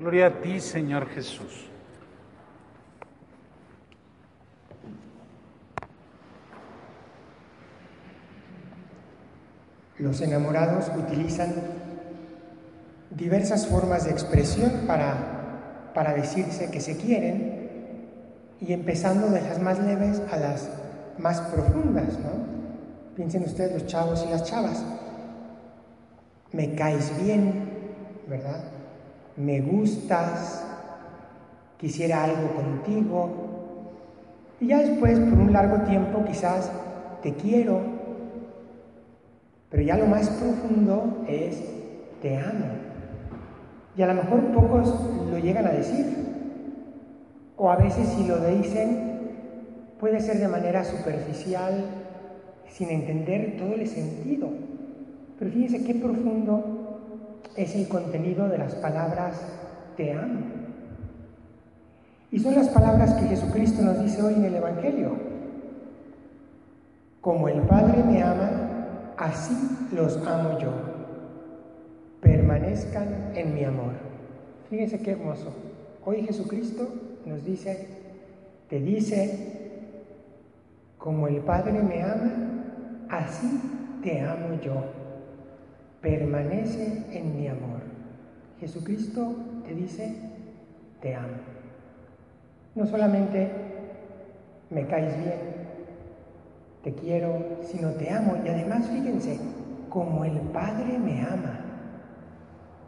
Gloria a ti, Señor Jesús. Los enamorados utilizan diversas formas de expresión para, para decirse que se quieren y empezando de las más leves a las más profundas, ¿no? Piensen ustedes los chavos y las chavas. Me caes bien, ¿verdad? Me gustas, quisiera algo contigo. Y ya después, por un largo tiempo, quizás te quiero. Pero ya lo más profundo es te amo. Y a lo mejor pocos lo llegan a decir. O a veces si lo dicen, puede ser de manera superficial, sin entender todo el sentido. Pero fíjense qué profundo es el contenido de las palabras te amo. Y son las palabras que Jesucristo nos dice hoy en el Evangelio. Como el Padre me ama, así los amo yo. Permanezcan en mi amor. Fíjense qué hermoso. Hoy Jesucristo nos dice, te dice, como el Padre me ama, así te amo yo. Permanece en mi amor. Jesucristo te dice, te amo. No solamente me caes bien, te quiero, sino te amo. Y además, fíjense, como el Padre me ama.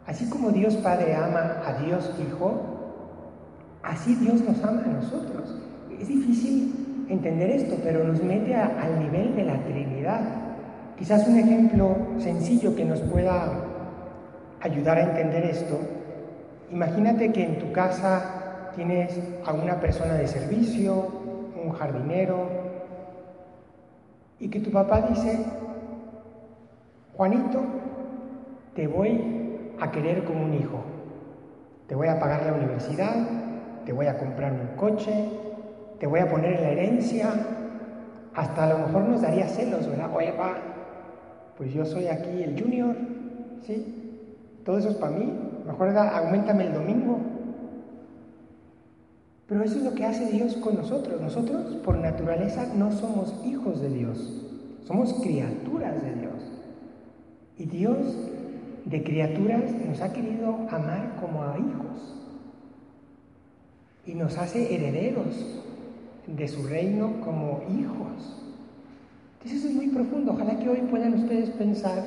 Así como Dios Padre ama a Dios Hijo, así Dios nos ama a nosotros. Es difícil entender esto, pero nos mete al nivel de la Trinidad. Quizás un ejemplo sencillo que nos pueda ayudar a entender esto. Imagínate que en tu casa tienes a una persona de servicio, un jardinero, y que tu papá dice, Juanito, te voy a querer como un hijo, te voy a pagar la universidad, te voy a comprar un coche, te voy a poner en la herencia, hasta a lo mejor nos daría celos, ¿verdad? Oye, va, pues yo soy aquí el junior, ¿sí? Todo eso es para mí, mejor aumentame el domingo. Pero eso es lo que hace Dios con nosotros. Nosotros, por naturaleza, no somos hijos de Dios, somos criaturas de Dios. Y Dios, de criaturas, nos ha querido amar como a hijos. Y nos hace herederos de su reino como hijos. Entonces eso es muy profundo. Ojalá que hoy puedan ustedes pensar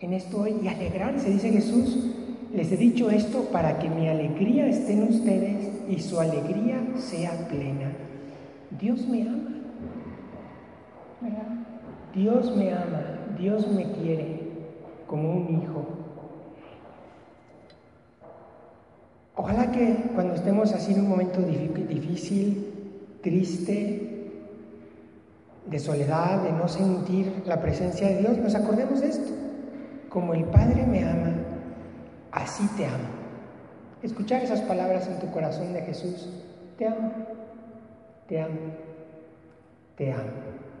en esto hoy y alegrarse. Dice Jesús, les he dicho esto para que mi alegría esté en ustedes y su alegría sea plena. Dios me ama. Dios me ama, Dios me quiere como un hijo. Ojalá que cuando estemos así en un momento difícil, triste, de soledad, de no sentir la presencia de Dios, nos acordemos de esto. Como el Padre me ama, así te amo. Escuchar esas palabras en tu corazón de Jesús, te amo, te amo, te amo.